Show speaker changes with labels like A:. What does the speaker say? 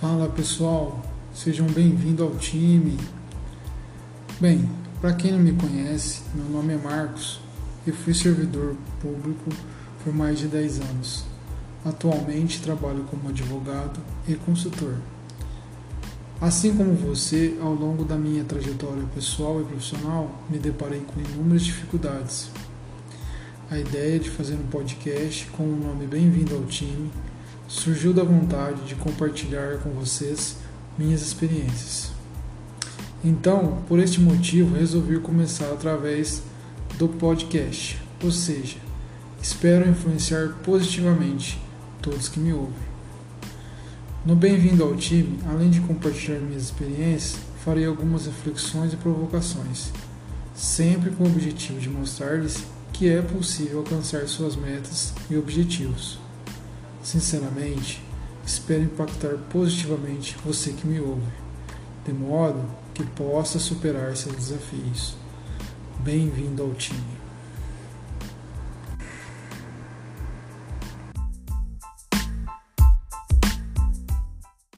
A: Fala pessoal, sejam bem-vindos ao time. Bem, para quem não me conhece, meu nome é Marcos. Eu fui servidor público por mais de 10 anos. Atualmente trabalho como advogado e consultor. Assim como você, ao longo da minha trajetória pessoal e profissional, me deparei com inúmeras dificuldades. A ideia de fazer um podcast com o nome Bem-vindo ao Time surgiu da vontade de compartilhar com vocês minhas experiências. Então, por este motivo, resolvi começar através do podcast, ou seja, espero influenciar positivamente todos que me ouvem. No Bem-vindo ao Time, além de compartilhar minhas experiências, farei algumas reflexões e provocações, sempre com o objetivo de mostrar-lhes que é possível alcançar suas metas e objetivos. Sinceramente, espero impactar positivamente você que me ouve, de modo que possa superar seus desafios. Bem-vindo ao time.